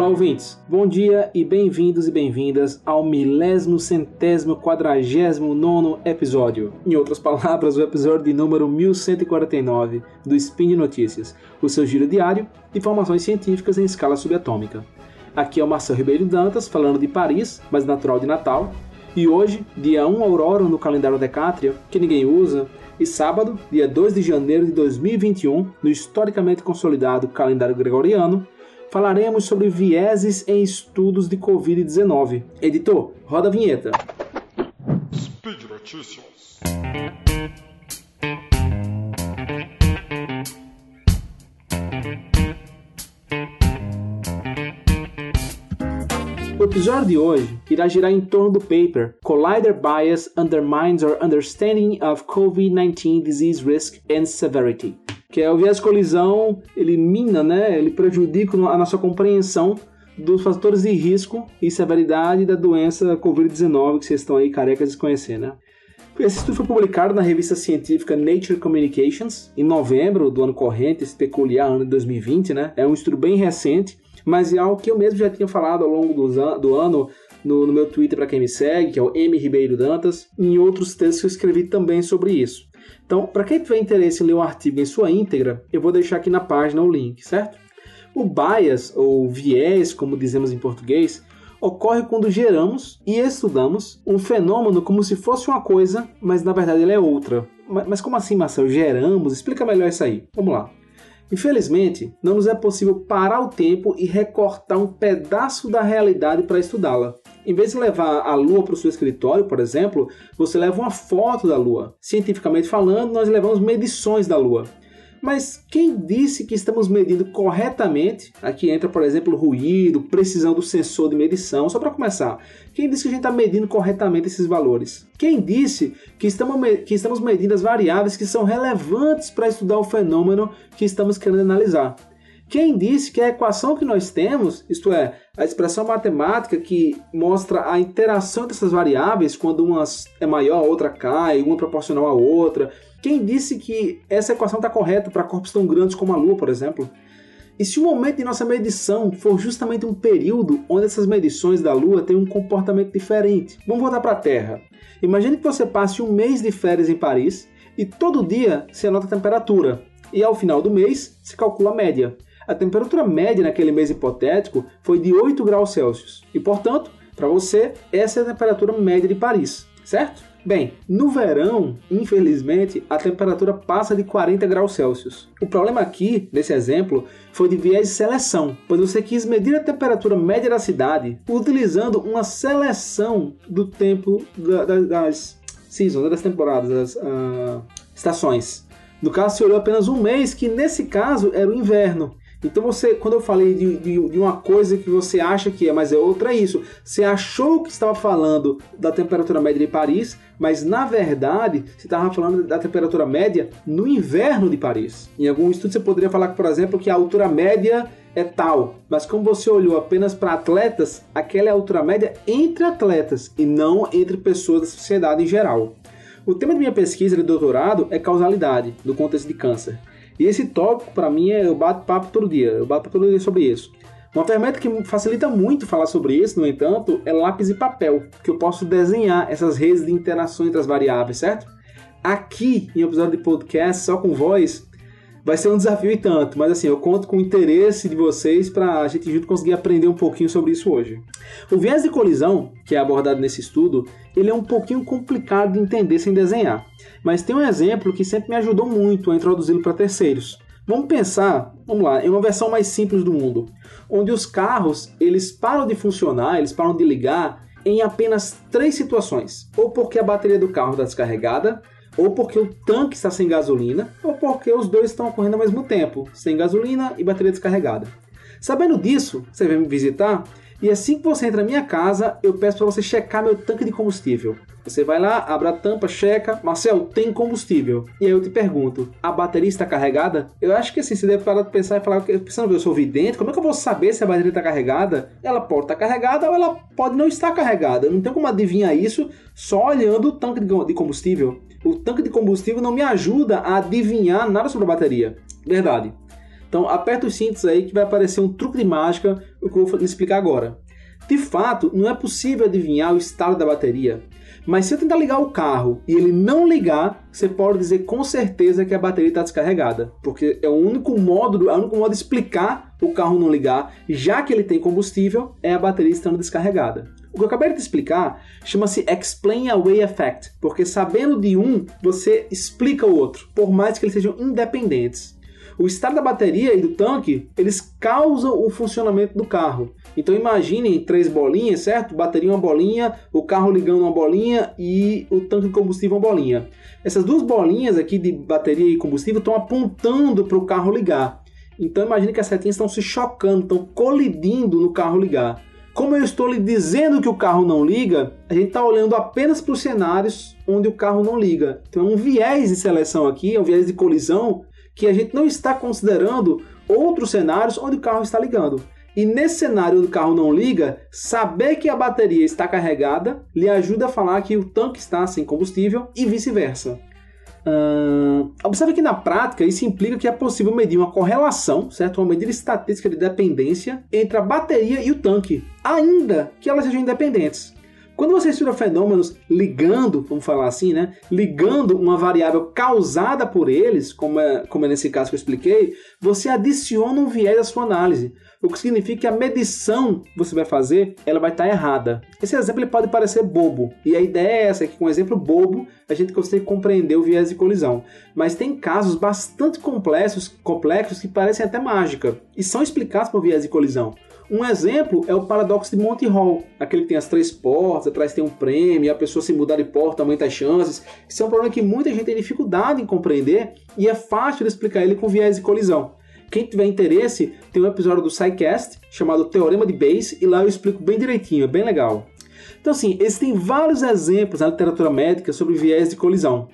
Olá, ouvintes. Bom dia e bem-vindos e bem-vindas ao milésimo centésimo quadragésimo nono episódio. Em outras palavras, o episódio de número 1149 do Spin de Notícias, o seu giro diário de informações científicas em escala subatômica. Aqui é o Marcelo Ribeiro Dantas, falando de Paris, mas natural de Natal. E hoje, dia 1 Aurora no calendário Decátria, que ninguém usa, e sábado, dia 2 de janeiro de 2021, no historicamente consolidado calendário gregoriano, falaremos sobre vieses em estudos de Covid-19. Editor, roda a vinheta. Speed Notícias. O episódio de hoje irá girar em torno do paper Collider Bias Undermines Our Understanding of COVID-19 Disease Risk and Severity, que é o viés de colisão, ele mina, né, ele prejudica a nossa compreensão dos fatores de risco e severidade da doença Covid-19 que vocês estão aí carecas de conhecer, né? Esse estudo foi publicado na revista científica Nature Communications em novembro do ano corrente, esse peculiar ano de 2020, né? É um estudo bem recente, mas é algo que eu mesmo já tinha falado ao longo do, do ano no, no, meu Twitter para quem me segue, que é o M Ribeiro Dantas, e em outros textos que eu escrevi também sobre isso. Então, para quem tiver interesse em ler o artigo em sua íntegra, eu vou deixar aqui na página o link, certo? O bias, ou viés, como dizemos em português, ocorre quando geramos e estudamos um fenômeno como se fosse uma coisa, mas na verdade ele é outra. Mas como assim, Marcelo? Geramos? Explica melhor isso aí. Vamos lá. Infelizmente, não nos é possível parar o tempo e recortar um pedaço da realidade para estudá-la. Em vez de levar a Lua para o seu escritório, por exemplo, você leva uma foto da Lua. Cientificamente falando, nós levamos medições da Lua. Mas quem disse que estamos medindo corretamente? Aqui entra, por exemplo, ruído, precisão do sensor de medição. Só para começar, quem disse que a gente está medindo corretamente esses valores? Quem disse que estamos, que estamos medindo as variáveis que são relevantes para estudar o fenômeno que estamos querendo analisar? Quem disse que a equação que nós temos, isto é, a expressão matemática que mostra a interação dessas variáveis, quando uma é maior, a outra cai, uma é proporcional à outra, quem disse que essa equação está correta para corpos tão grandes como a Lua, por exemplo? E se o momento de nossa medição for justamente um período onde essas medições da Lua têm um comportamento diferente? Vamos voltar para a Terra. Imagine que você passe um mês de férias em Paris e todo dia se anota a temperatura. E ao final do mês se calcula a média a temperatura média naquele mês hipotético foi de 8 graus Celsius. E, portanto, para você, essa é a temperatura média de Paris, certo? Bem, no verão, infelizmente, a temperatura passa de 40 graus Celsius. O problema aqui, nesse exemplo, foi de viés de seleção, pois você quis medir a temperatura média da cidade utilizando uma seleção do tempo da, da, das seasons, das temporadas, das uh, estações. No caso, você olhou apenas um mês, que nesse caso era o inverno. Então você, quando eu falei de, de, de, uma coisa que você acha que é, mas é outra, é isso. Você achou que estava falando da temperatura média de Paris, mas na verdade você estava falando da temperatura média no inverno de Paris. Em algum estudo você poderia falar, por exemplo, que a altura média é tal, mas como você olhou apenas para atletas, aquela é a altura média entre atletas e não entre pessoas da sociedade em geral. O tema de minha pesquisa de doutorado é causalidade no contexto de câncer. E esse tópico, para mim, é, eu bato papo todo dia. Eu bato todo dia sobre isso. Uma ferramenta que facilita muito falar sobre isso, no entanto, é lápis e papel, que eu posso desenhar essas redes de interação entre as variáveis, certo? Aqui, em episódio de podcast só com voz, vai ser um desafio e tanto, mas assim, eu conto com o interesse de vocês para a gente junto conseguir aprender um pouquinho sobre isso hoje. O viés de colisão, que é abordado nesse estudo, ele é um pouquinho complicado de entender sem desenhar, mas tem um exemplo que sempre me ajudou muito a introduzi-lo para terceiros. Vamos pensar, vamos lá, em uma versão mais simples do mundo, onde os carros eles param de funcionar, eles param de ligar em apenas três situações: ou porque a bateria do carro está descarregada, ou porque o tanque está sem gasolina, ou porque os dois estão ocorrendo ao mesmo tempo, sem gasolina e bateria descarregada. Sabendo disso, você vem me visitar e assim que você entra na minha casa, eu peço para você checar meu tanque de combustível. Você vai lá, abre a tampa, checa, Marcel, tem combustível. E aí eu te pergunto, a bateria está carregada? Eu acho que assim, você deve parar de pensar e falar, pensando, eu sou vidente, como é que eu vou saber se a bateria está carregada? Ela pode estar carregada ou ela pode não estar carregada. Não tem como adivinhar isso só olhando o tanque de combustível. O tanque de combustível não me ajuda a adivinhar nada sobre a bateria. Verdade. Então aperta os cintos aí que vai aparecer um truque de mágica, o que eu vou explicar agora. De fato, não é possível adivinhar o estado da bateria, mas se eu tentar ligar o carro e ele não ligar, você pode dizer com certeza que a bateria está descarregada, porque é o único modo, é o único modo de explicar o carro não ligar, já que ele tem combustível, é a bateria estando descarregada. O que eu acabei de explicar chama-se Explain Away Effect, porque sabendo de um, você explica o outro, por mais que eles sejam independentes. O estado da bateria e do tanque, eles causam o funcionamento do carro. Então imaginem três bolinhas, certo? Bateria uma bolinha, o carro ligando uma bolinha e o tanque de combustível uma bolinha. Essas duas bolinhas aqui de bateria e combustível estão apontando para o carro ligar. Então imagine que as setinhas estão se chocando, estão colidindo no carro ligar. Como eu estou lhe dizendo que o carro não liga, a gente está olhando apenas para os cenários onde o carro não liga. Então é um viés de seleção aqui, é um viés de colisão que a gente não está considerando outros cenários onde o carro está ligando. E nesse cenário onde o carro não liga, saber que a bateria está carregada lhe ajuda a falar que o tanque está sem combustível e vice-versa. Observe que na prática isso implica que é possível medir uma correlação, certo? Uma medida estatística de dependência entre a bateria e o tanque, ainda que elas sejam independentes. Quando você estuda fenômenos ligando, vamos falar assim, né? Ligando uma variável causada por eles, como é, como é nesse caso que eu expliquei, você adiciona um viés à sua análise. O que significa que a medição que você vai fazer, ela vai estar errada. Esse exemplo pode parecer bobo, e a ideia é essa, que com um exemplo bobo a gente consegue compreender o viés de colisão. Mas tem casos bastante complexos, complexos que parecem até mágica, e são explicados por viés de colisão. Um exemplo é o paradoxo de Monty Hall, aquele que tem as três portas, atrás tem um prêmio, a pessoa se mudar de porta aumenta as chances. Isso é um problema que muita gente tem dificuldade em compreender e é fácil de explicar ele com viés de colisão. Quem tiver interesse, tem um episódio do SciCast chamado Teorema de Bayes e lá eu explico bem direitinho, é bem legal. Então, assim, existem vários exemplos na literatura médica sobre viés de colisão.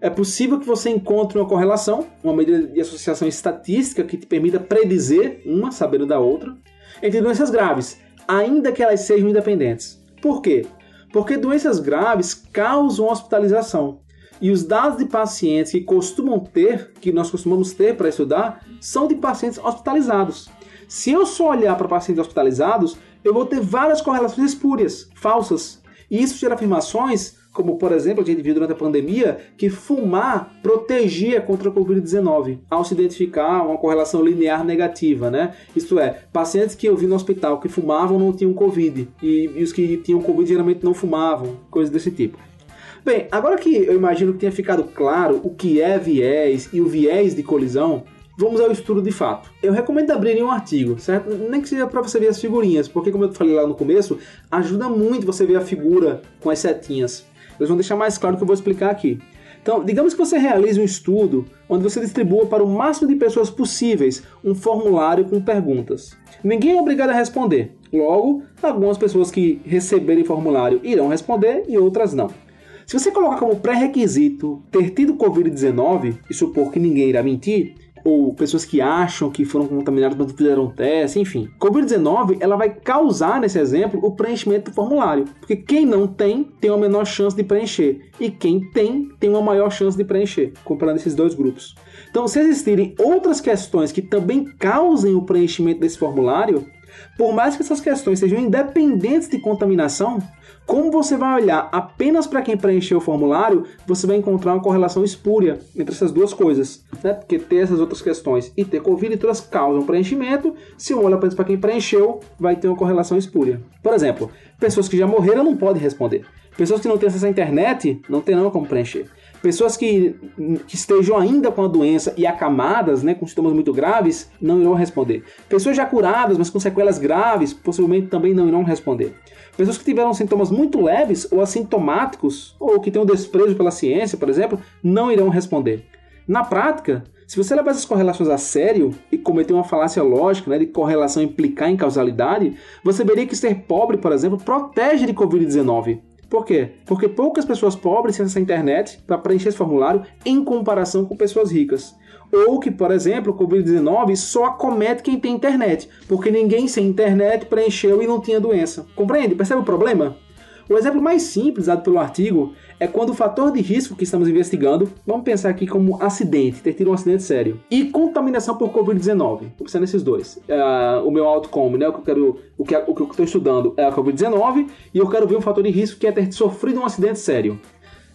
É possível que você encontre uma correlação, uma medida de associação estatística que te permita predizer uma sabendo da outra entre doenças graves, ainda que elas sejam independentes. Por quê? Porque doenças graves causam hospitalização. E os dados de pacientes que costumam ter, que nós costumamos ter para estudar, são de pacientes hospitalizados. Se eu só olhar para pacientes hospitalizados, eu vou ter várias correlações espúrias, falsas. E isso gera afirmações como por exemplo a gente viu durante a pandemia, que fumar protegia contra a Covid-19, ao se identificar uma correlação linear negativa, né? Isto é, pacientes que eu vi no hospital que fumavam não tinham Covid, e, e os que tinham Covid geralmente não fumavam, coisas desse tipo. Bem, agora que eu imagino que tenha ficado claro o que é viés e o viés de colisão, vamos ao estudo de fato. Eu recomendo abrirem um artigo, certo? Nem que seja para você ver as figurinhas, porque como eu falei lá no começo, ajuda muito você ver a figura com as setinhas. Eles vão deixar mais claro o que eu vou explicar aqui. Então, digamos que você realize um estudo onde você distribua para o máximo de pessoas possíveis um formulário com perguntas. Ninguém é obrigado a responder. Logo, algumas pessoas que receberem formulário irão responder e outras não. Se você colocar como pré-requisito ter tido Covid-19 e supor que ninguém irá mentir, ou pessoas que acham que foram contaminadas quando fizeram teste, enfim. Covid-19, ela vai causar, nesse exemplo, o preenchimento do formulário. Porque quem não tem, tem uma menor chance de preencher. E quem tem, tem uma maior chance de preencher, comparando esses dois grupos. Então, se existirem outras questões que também causem o preenchimento desse formulário, por mais que essas questões sejam independentes de contaminação, como você vai olhar apenas para quem preencheu o formulário, você vai encontrar uma correlação espúria entre essas duas coisas. Né? Porque ter essas outras questões e ter Covid todas causam preenchimento. Se eu olho apenas para quem preencheu, vai ter uma correlação espúria. Por exemplo, pessoas que já morreram não podem responder. Pessoas que não têm acesso à internet não terão como preencher. Pessoas que, que, estejam ainda com a doença e acamadas, né, com sintomas muito graves, não irão responder. Pessoas já curadas, mas com sequelas graves, possivelmente também não irão responder. Pessoas que tiveram sintomas muito leves ou assintomáticos, ou que têm um desprezo pela ciência, por exemplo, não irão responder. Na prática, se você levar essas correlações a sério e cometer uma falácia lógica né, de correlação implicar em causalidade, você veria que ser pobre, por exemplo, protege de Covid-19. Por quê? Porque poucas pessoas pobres têm essa internet para preencher esse formulário em comparação com pessoas ricas. Ou que, por exemplo, o Covid-19 só acomete quem tem internet, porque ninguém sem internet preencheu e não tinha doença. Compreende? Percebe o problema? O exemplo mais simples dado pelo artigo é quando o fator de risco que estamos investigando, vamos pensar aqui como acidente, ter tido um acidente sério, e contaminação por Covid-19. Vou pensar nesses dois. Uh, o meu outcome, né, o que eu quero, o que, o que eu estou estudando é a Covid-19 e eu quero ver um fator de risco que é ter sofrido um acidente sério.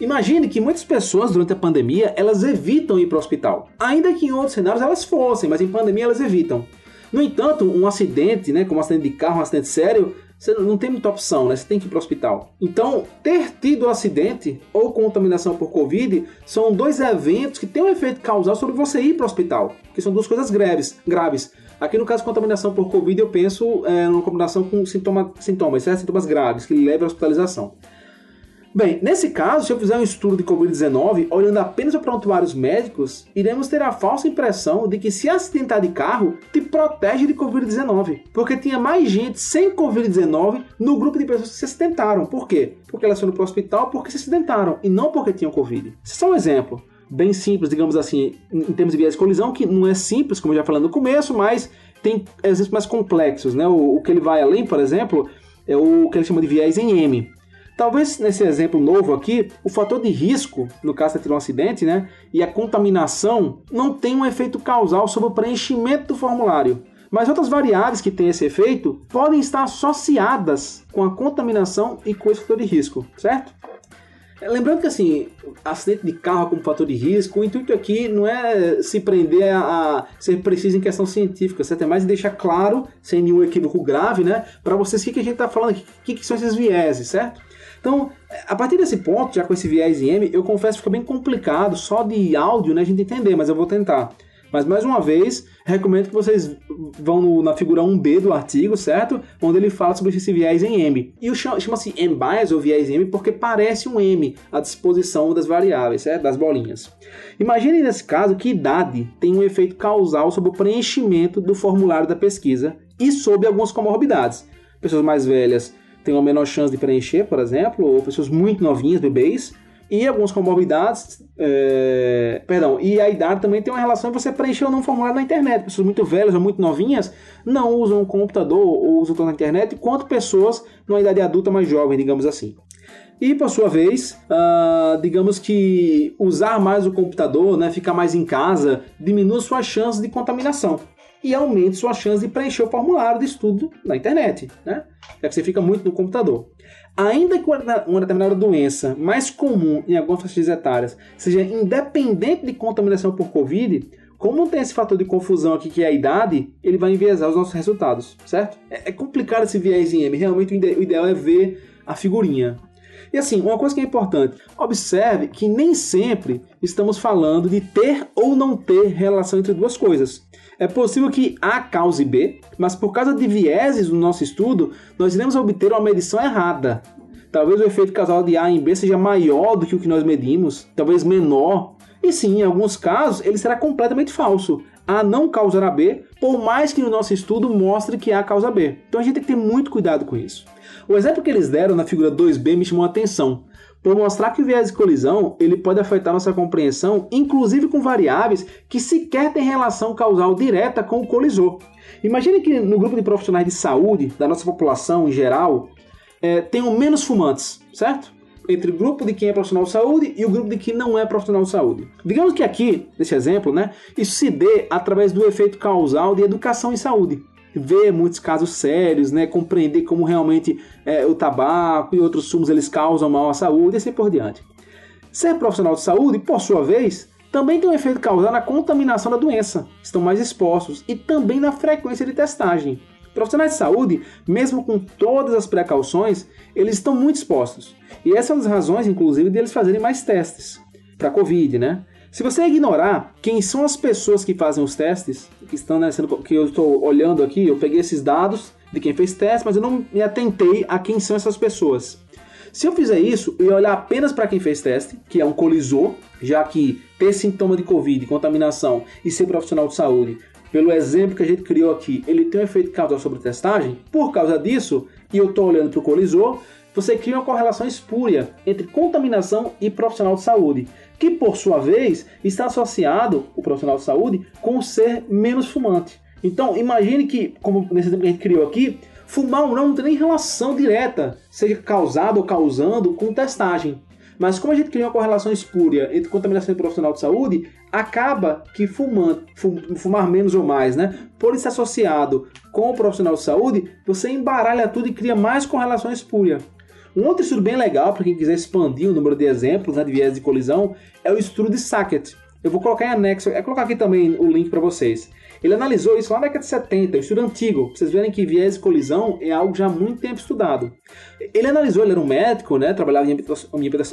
Imagine que muitas pessoas durante a pandemia elas evitam ir para o hospital, ainda que em outros cenários elas fossem, mas em pandemia elas evitam. No entanto, um acidente, né, como um acidente de carro, um acidente sério, você não tem muita opção, né? Você tem que ir para o hospital. Então, ter tido um acidente ou contaminação por Covid são dois eventos que têm um efeito causal sobre você ir para o hospital, que são duas coisas graves. graves. Aqui no caso contaminação por Covid, eu penso é, numa combinação com sintoma, sintomas, certo? sintomas graves que levam à hospitalização. Bem, nesse caso, se eu fizer um estudo de Covid-19 olhando apenas para prontuários médicos, iremos ter a falsa impressão de que se acidentar de carro te protege de Covid-19, porque tinha mais gente sem Covid-19 no grupo de pessoas que se acidentaram. Por quê? Porque elas foram para o hospital porque se acidentaram e não porque tinham Covid. Isso é só um exemplo bem simples, digamos assim, em termos de viés de colisão, que não é simples, como eu já falei no começo, mas tem exemplos mais complexos. Né? O, o que ele vai além, por exemplo, é o que ele chama de viés em M. Talvez nesse exemplo novo aqui, o fator de risco, no caso de ter um acidente, né, e a contaminação não tem um efeito causal sobre o preenchimento do formulário. Mas outras variáveis que têm esse efeito podem estar associadas com a contaminação e com esse fator de risco, certo? Lembrando que assim, acidente de carro como fator de risco, o intuito aqui não é se prender a, ser preciso em questão científica, certo? É mais deixar claro, sem nenhum equívoco grave, né, para vocês o que, que a gente está falando, o que, que são esses vieses, certo? Então, a partir desse ponto, já com esse viés em M, eu confesso que fica bem complicado só de áudio né, a gente entender, mas eu vou tentar. Mas mais uma vez, recomendo que vocês vão no, na figura 1B do artigo, certo? Onde ele fala sobre esse viés em M. E chama-se M-bias ou viés M porque parece um M à disposição das variáveis, certo? Das bolinhas. Imagine nesse caso que idade tem um efeito causal sobre o preenchimento do formulário da pesquisa e sobre algumas comorbidades. Pessoas mais velhas têm uma menor chance de preencher, por exemplo, ou pessoas muito novinhas, bebês, e algumas comorbidades, é, perdão, e a idade também tem uma relação você preencher ou não formulário na internet. Pessoas muito velhas ou muito novinhas não usam o computador ou usam a internet, quanto pessoas numa idade adulta mais jovem, digamos assim. E por sua vez, uh, digamos que usar mais o computador, né, ficar mais em casa, diminui sua chance de contaminação e aumente sua chance de preencher o formulário de estudo na internet, né? É que você fica muito no computador. Ainda que uma determinada doença mais comum em algumas faixas etárias seja independente de contaminação por Covid, como tem esse fator de confusão aqui que é a idade, ele vai enviesar os nossos resultados, certo? É, é complicado esse viés em M. Realmente o ideal é ver a figurinha. E assim, uma coisa que é importante, observe que nem sempre estamos falando de ter ou não ter relação entre duas coisas. É possível que A cause B, mas por causa de vieses no nosso estudo, nós iremos obter uma medição errada. Talvez o efeito casal de A em B seja maior do que o que nós medimos, talvez menor. E sim, em alguns casos, ele será completamente falso. A não causará B, por mais que no nosso estudo mostre que A causa B. Então a gente tem que ter muito cuidado com isso. O exemplo que eles deram na figura 2b me chamou a atenção, por mostrar que o viés de colisão ele pode afetar nossa compreensão, inclusive com variáveis que sequer têm relação causal direta com o colisor. Imagine que no grupo de profissionais de saúde da nossa população em geral é, tenham menos fumantes, certo? Entre o grupo de quem é profissional de saúde e o grupo de quem não é profissional de saúde. Digamos que aqui, nesse exemplo, né, isso se dê através do efeito causal de educação em saúde ver muitos casos sérios, né, compreender como realmente é, o tabaco e outros sumos eles causam mal à saúde e assim por diante. Ser profissional de saúde, por sua vez, também tem um efeito causal na contaminação da doença, estão mais expostos, e também na frequência de testagem. Profissionais de saúde, mesmo com todas as precauções, eles estão muito expostos. E essa é uma das razões, inclusive, deles fazerem mais testes para Covid, né? Se você ignorar quem são as pessoas que fazem os testes, que estão né, sendo, que eu estou olhando aqui, eu peguei esses dados de quem fez teste, mas eu não me atentei a quem são essas pessoas. Se eu fizer isso, ia olhar apenas para quem fez teste, que é um colisor, já que ter sintoma de Covid, contaminação e ser profissional de saúde, pelo exemplo que a gente criou aqui, ele tem um efeito causal sobre testagem. Por causa disso, e eu estou olhando para o colisor, você cria uma correlação espúria entre contaminação e profissional de saúde que por sua vez está associado, o profissional de saúde, com ser menos fumante. Então, imagine que, como nesse exemplo que a gente criou aqui, Fumar ou não não tem nem relação direta, seja causado ou causando, com testagem. Mas como a gente cria uma correlação espúria entre contaminação e profissional de saúde, acaba que fumando, fumar menos ou mais, né? Por estar associado com o profissional de saúde, você embaralha tudo e cria mais correlação espúria. Um outro estudo bem legal, para quem quiser expandir o número de exemplos né, de viés de colisão, é o estudo de Sackett. Eu vou colocar em anexo, é colocar aqui também o link para vocês. Ele analisou isso lá na década de 70, um estudo antigo, pra vocês verem que viés de colisão é algo já há muito tempo estudado. Ele analisou, ele era um médico, né, trabalhava em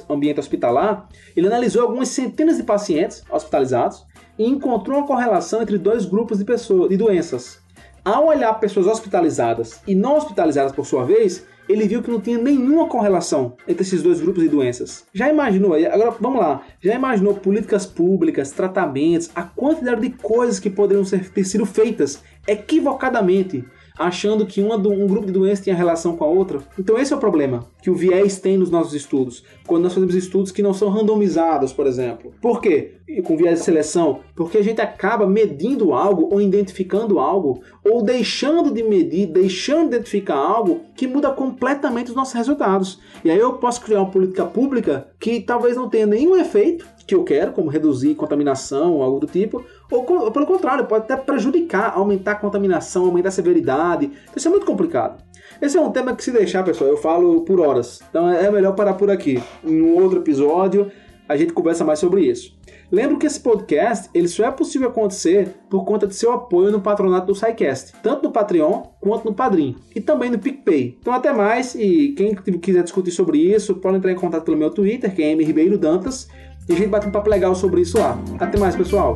ambiente hospitalar, ele analisou algumas centenas de pacientes hospitalizados e encontrou uma correlação entre dois grupos de pessoas, de doenças. Ao olhar pessoas hospitalizadas e não hospitalizadas por sua vez, ele viu que não tinha nenhuma correlação entre esses dois grupos de doenças. Já imaginou? Agora vamos lá. Já imaginou políticas públicas, tratamentos, a quantidade de coisas que poderiam ter sido feitas equivocadamente achando que uma, um grupo de doenças tinha relação com a outra. Então esse é o problema que o viés tem nos nossos estudos. Quando nós fazemos estudos que não são randomizados, por exemplo. Por quê? Com viés de seleção? Porque a gente acaba medindo algo ou identificando algo ou deixando de medir, deixando de identificar algo que muda completamente os nossos resultados. E aí eu posso criar uma política pública que talvez não tenha nenhum efeito que eu quero, como reduzir contaminação, algo do tipo, ou, pelo contrário, pode até prejudicar, aumentar a contaminação, aumentar a severidade. Isso é muito complicado. Esse é um tema que se deixar, pessoal, eu falo por horas. Então é melhor parar por aqui. Em um outro episódio a gente conversa mais sobre isso. Lembro que esse podcast ele só é possível acontecer por conta de seu apoio no patronato do SciCast, tanto no Patreon quanto no Padrim, e também no PicPay. Então até mais, e quem quiser discutir sobre isso, pode entrar em contato pelo meu Twitter, que é M. Ribeiro Dantas, e a gente bate um papo legal sobre isso lá. Até mais, pessoal!